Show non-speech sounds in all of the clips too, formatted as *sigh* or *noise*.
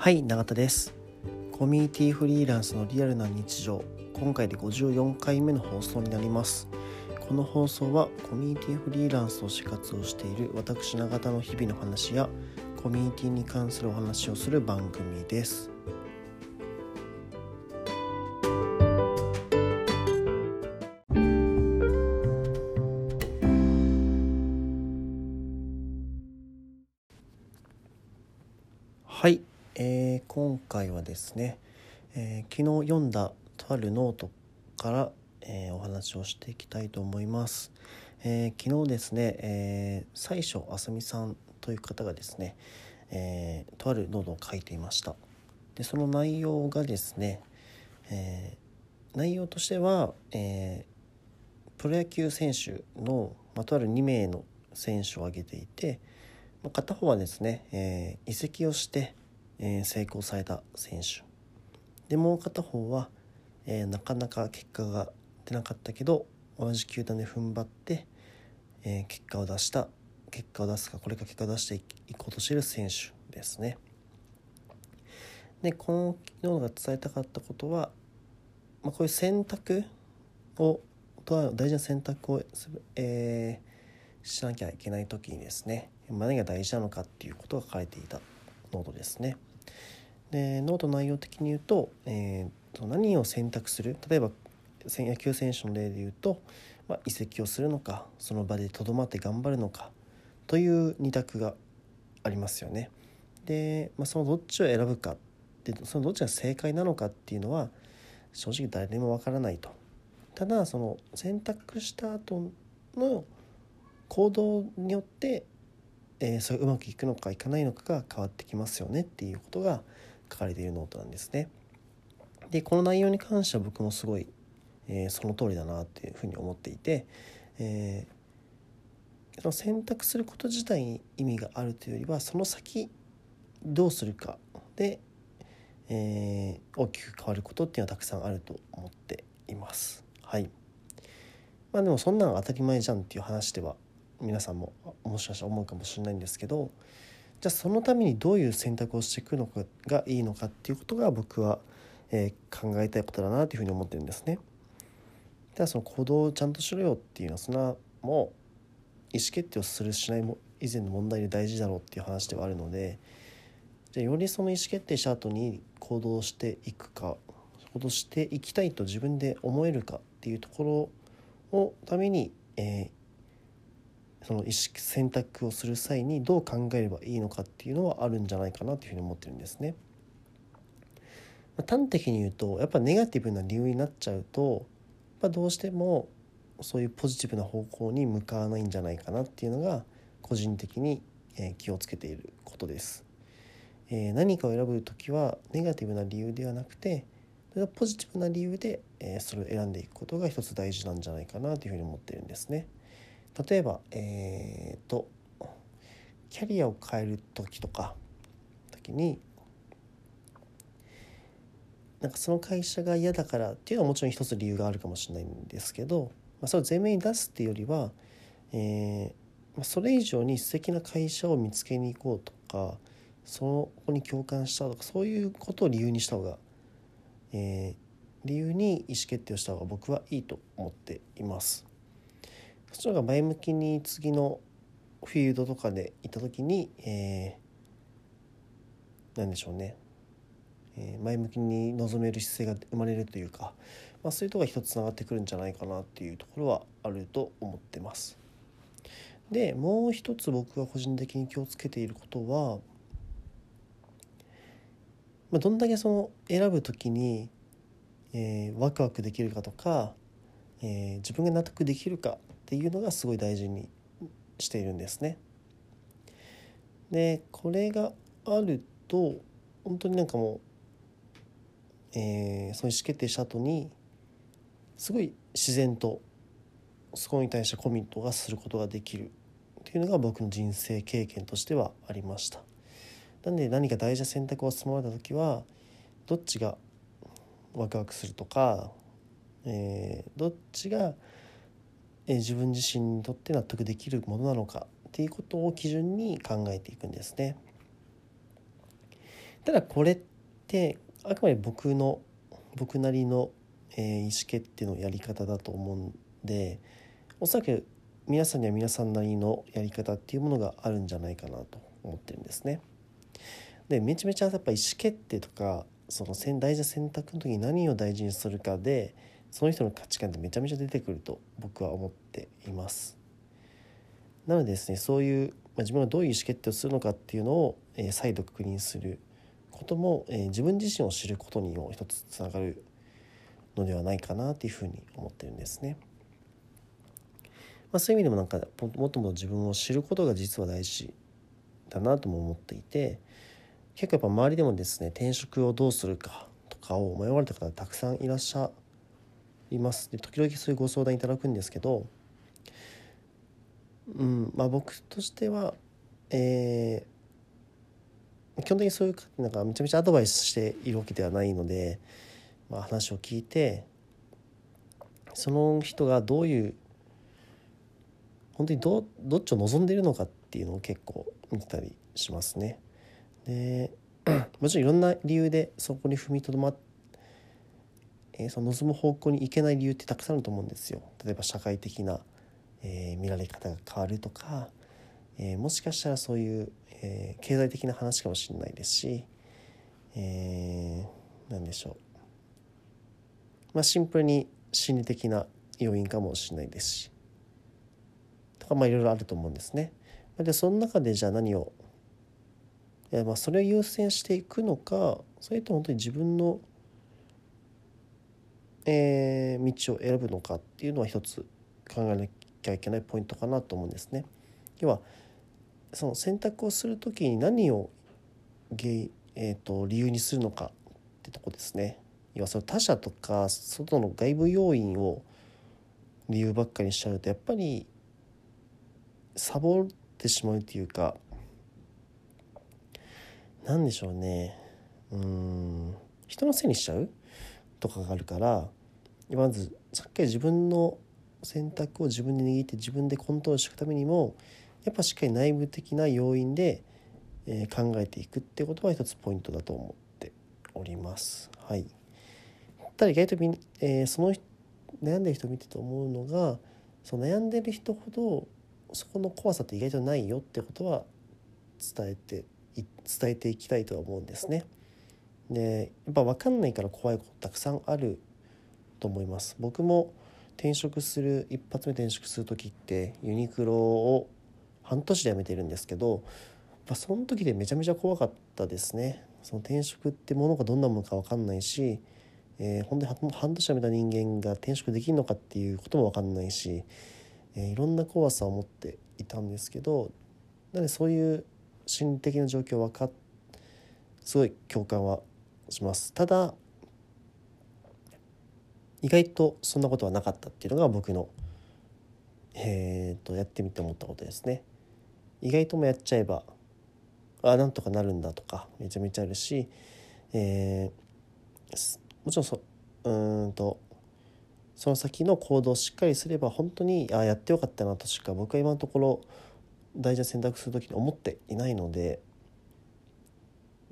はい永田です。コミュニティフリーランスのリアルな日常。今回で54回目の放送になります。この放送はコミュニティフリーランスとして活動している私永田の日々の話やコミュニティに関するお話をする番組です。はい、えー、今回はですね、えー、昨日読んだとあるノートから、えー、お話をしていきたいと思います。え、昨日ですね、え、最初あさみさんという方がですね、えー、とあるノートを書いていました。でその内容がですね、え、内容としては、え、プロ野球選手の、まあ、とある2名の選手を挙げていて、片方はですね、え、移籍をして、えー、成功された選手でもう片方は、えー、なかなか結果が出なかったけど同じ球団で踏ん張って、えー、結果を出した結果を出すかこれか結果を出していこうとしている選手ですね。でこのようが伝えたかったことは、まあ、こういう選択を大事な選択を、えー、しなきゃいけない時にですね何が大事なのかっていうことが書かれていたノートですね。でノート内容的に言うと,、えー、何を選択する？例えば野球選手の例で言うと、まあ、移籍をするのかその場でとどまって頑張るのかという2択がありますよね。で、まあ、そのどっちを選ぶかでそのどっちが正解なのかっていうのは正直誰でもわからないと。ただその選択した後の行動によってえー、それうまくいくのかいかないのかが変わってきますよねっていうことが書かれているノートなんですね。でこの内容に関しては僕もすごい、えー、その通りだなっていうふうに思っていて、えー、選択すること自体に意味があるというよりはその先どうするかで、えー、大きく変わることっていうのはたくさんあると思っています。はいまあ、でもそんなの当たり前じゃんっていう話では皆さんももしかしたら思うかもしれないんですけどじゃあそのためにどういう選択をしていくのかがいいのかっていうことが僕は、えー、考えたいことだなというふうに思ってるんですね。ただその行動をちゃんとしろよっていうのはそんなもう意思決定をするしないも以前の問題で大事だろうっていう話ではあるのでじゃあよりその意思決定した後に行動していくか行動していきたいと自分で思えるかっていうところをために、えー、その意識選択をする際にどう考えればいいのかっていうのはあるんじゃないかなというふうに思ってるんですね。まあ、端的に言うとやっぱネガティブな理由になっちゃうと、まあ、どうしてもそういうポジティブな方向に向かわないんじゃないかなっていうのが個人的に気をつけていることです。えー、何かを選ぶ時はネガティブな理由ではなくてポジティブな理由で、えそれを選んでいくことが一つ大事なんじゃないかなというふうに思ってるんですね。例えばえっ、ー、とキャリアを変える時とか時になんかその会社が嫌だからっていうのはもちろん一つ理由があるかもしれないんですけど、まあ、それを前面に出すっていうよりは、えーまあ、それ以上に素敵な会社を見つけに行こうとかそこに共感したとかそういうことを理由にした方が、えー、理由に意思決定をした方が僕はいいと思っています。そっちの方が前向きに次のフィールドとかで行った時に、えー、何でしょうね、えー、前向きに臨める姿勢が生まれるというか、まあ、そういうとこが一つつながってくるんじゃないかなっていうところはあると思ってます。でもう一つ僕が個人的に気をつけていることは、まあ、どんだけその選ぶ時に、えー、ワクワクできるかとか、えー、自分が納得できるかていうのがすごい大事にしているんですね。でこれがあると本当になんかもう、えー、その意思決定した後にすごい自然とそこに対してコミットがすることができるっていうのが僕の人生経験としてはありました。なんで何か大事な選択を迫られた時はどっちがワクワクするとか、えー、どっちがえ自分自身にとって納得できるものなのかっていうことを基準に考えていくんですね。ただこれってあくまで僕の僕なりの、えー、意思決定のやり方だと思うんでおそらく皆さんには皆さんなりのやり方っていうものがあるんじゃないかなと思ってるんですね。でめちゃめちゃやっぱ意思決定とかその大事な選択の時に何を大事にするかでその人の価値観ってめちゃめちゃ出てくると僕は思っています。なのでですねそういう、まあ、自分がどういう意思決定をするのかっていうのを、えー、再度確認することも、えー、自分自身を知ることにも一つつながるのではないかなというふうに思ってるんですね。まあ、そういう意味でもなんかもっともっと自分を知ることが実は大事だなとも思っていて結構やっぱ周りでもですね転職をどうするかとかを迷われた方たくさんいらっしゃいますで時々そういうご相談いただくんですけど、うんまあ、僕としては、えー、基本的にそういう方なんかめちゃめちゃアドバイスしているわけではないので、まあ、話を聞いてその人がどういう本当にどどっちを望んでいるのかっていうのを結構見てたりしますね。で *clears throat* もちろんいろんな理由でそこに踏みとどまって、え、その望む方向に行けない理由ってたくさんあると思うんですよ。例えば社会的な、え、見られ方が変わるとか、え、もしかしたらそういう、え、経済的な話かもしれないですし、え、何でしょう、まあ、シンプルに心理的な要因かもしれないですしとかまあいろいろあると思うんですね。でその中でじゃあ何をまあそれを優先していくのかそれと本当に自分の、えー、道を選ぶのかっていうのは一つ考えなきゃいけないポイントかなと思うんですね。要はその選択をする時に何を原、えーと、理由にするのかってとこですね。要はその他者とか外の外部要因を理由ばっかりしちゃうとやっぱりサボってしまうというか何でしょうねうん人のせいにしちゃうとかがあるからまずさっき自分の選択を自分で握って自分でコントロールしていくためにもやっぱしっかり内部的な要因で、えー、考えていくってことは一つポイントだと思っております。はい、ただ意外とみ、えー、その悩んでる人を見てて思うのがその悩んでる人ほどそこの怖さって意外とないよってことは伝えて伝えていきたいとは思うんですね。でやっぱ分かんないから怖いことたくさんあると思います。僕も転職する一発目転職する時ってユニクロを半年で辞めてるんですけど、まあ、その時でめちゃめちゃ怖かったですね。その転職ってものがどんなものか分かんないし、えー、本当に半年辞めた人間が転職できるのかっていうことも分かんないしえー、いろんな怖さを持っていたんですけどなのでそういう心理的な状況分かっすごい共感はしますただ意外とそんなことはなかったっていうのが僕のえーと、やってみて思ったことですね。意外ともやっちゃえばあなんとかなるんだとかめちゃめちゃあるし、えー、もちろんそうんとその先の行動をしっかりすれば本当にあやってよかったなとしか僕は今のところ大事な選択する時に思っていないので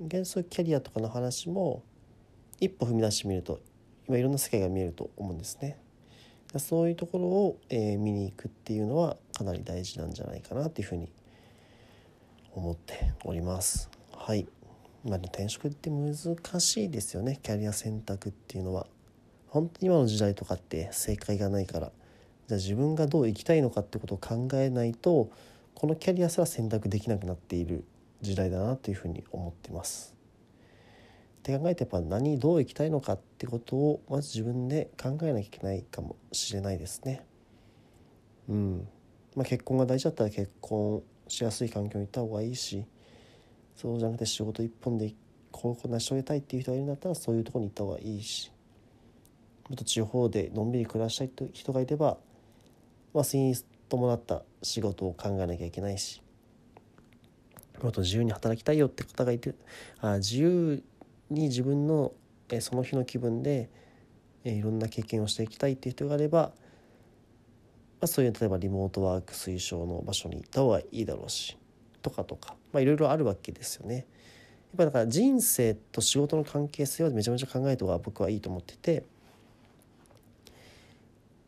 幻想キャリアとかの話も一歩踏み出してみると今いろんな世界が見えると思うんですね。そういうところを、えー、見に行くっていうのはかなり大事なんじゃないかなっていうふうに思っております。はい。まあ、転職って難しいですよねキャリア選択っていうのは。本当に今の時代とかって正解がないからじゃあ自分がどう生きたいのかってことを考えないとこのキャリアすら選択できなくなっている時代だなというふうに思ってます。って考えてやっぱ何どう生きたいのかってことをまず自分で考えなきゃいけないかもしれないですね。うん。まあ、結婚が大事だったら結婚しやすい環境に行った方がいいしそうじゃなくて仕事一本でこう成し遂げたいっていう人がいるんだったらそういうとこに行った方がいいしもっと地方でのんびり暮らしたいと人がいれば、まあ、それに伴った仕事を考えなきゃいけないしもっと自由に働きたいよって方がいてあ自由に自分のその日の気分でいろんな経験をしていきたいっていう人があれば、ま、そういう例えばリモートワーク推奨の場所に行った方がいいだろうしとかとか、まあ、いろいろあるわけですよね。やっぱだから人生と仕事の関係性はめちゃめちゃ考えた方が僕はいいと思ってて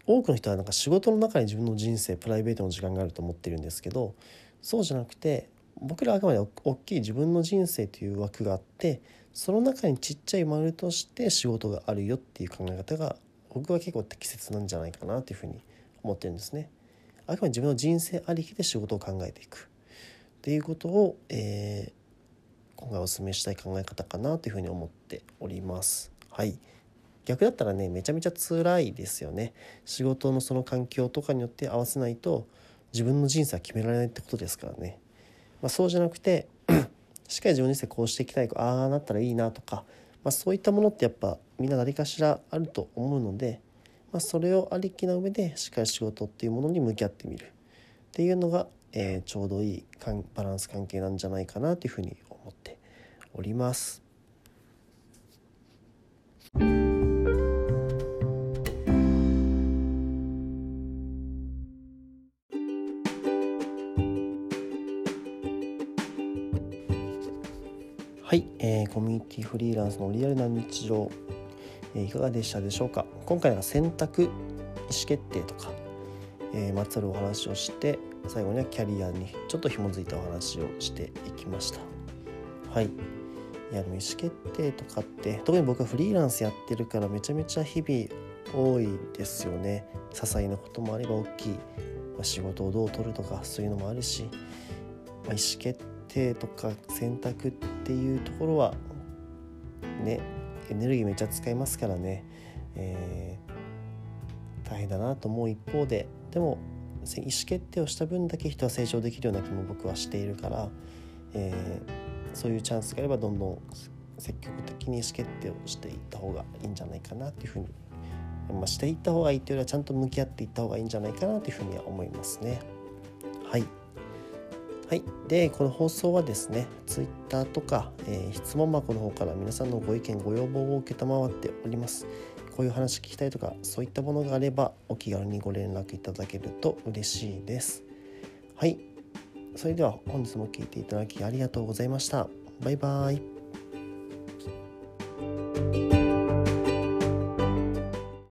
多くの人はなんか仕事の中に自分の人生プライベートの時間があると思ってるんですけどそうじゃなくて僕らはあくまで大きい自分の人生という枠があってその中にちっちゃい丸として仕事があるよっていう考え方が僕は結構適切なんじゃないかなというふうに思ってるんですね。あくまで自分の人生ありきで仕事を考えていくっていうことを、えー、今回お勧めしたい考え方かなというふうに思っております。はい逆だったらねめちゃめちゃ辛いですよね仕事のその環境とかによって合わせないと自分の人生は決められないってことですからね、まあ、そうじゃなくて *clears throat* しっかり自分の人生こうしていきたいああなったらいいなとか、まあ、そういったものってやっぱみんな誰かしらあると思うので、まあ、それをありきな上でしっかり仕事っていうものに向き合ってみるっていうのが、えー、ちょうどいいバランス関係なんじゃないかなというふうに思っております。ー、コミュニティフリーランスのリアルな日常、えー、いかがでしたでしょうか？今回は選択意思決定とか、えー、まつわるお話をして最後にはキャリアにちょっと紐づいたお話をしていきました。はい。いやでも意思決定とかって特に僕はフリーランスやってるからめちゃめちゃ日々多いですよね。些細なこともあれば大きい、まあ、仕事をどう取るとかそういうのもあるし、まあ、意思決定とか選択っていうところはねエネルギーめっちゃ使いますからね、えー、大変だなと思う一方ででも意思決定をした分だけ人は成長できるような気も僕はしているから、えー、そういうチャンスがあればどんどん積極的に意思決定をしていった方がいいんじゃないかなというふうに、まあ、していった方がいいというよりはちゃんと向き合っていった方がいいんじゃないかなというふうには思いますね。はいはい、でこの放送はですね Twitter とか、えー、質問箱の方から皆さんのご意見ご要望を承っております。こういう話聞きたいとかそういったものがあればお気軽にご連絡いただけると嬉しいです。はい。それでは本日も聴いていただきありがとうございました。バイバイ。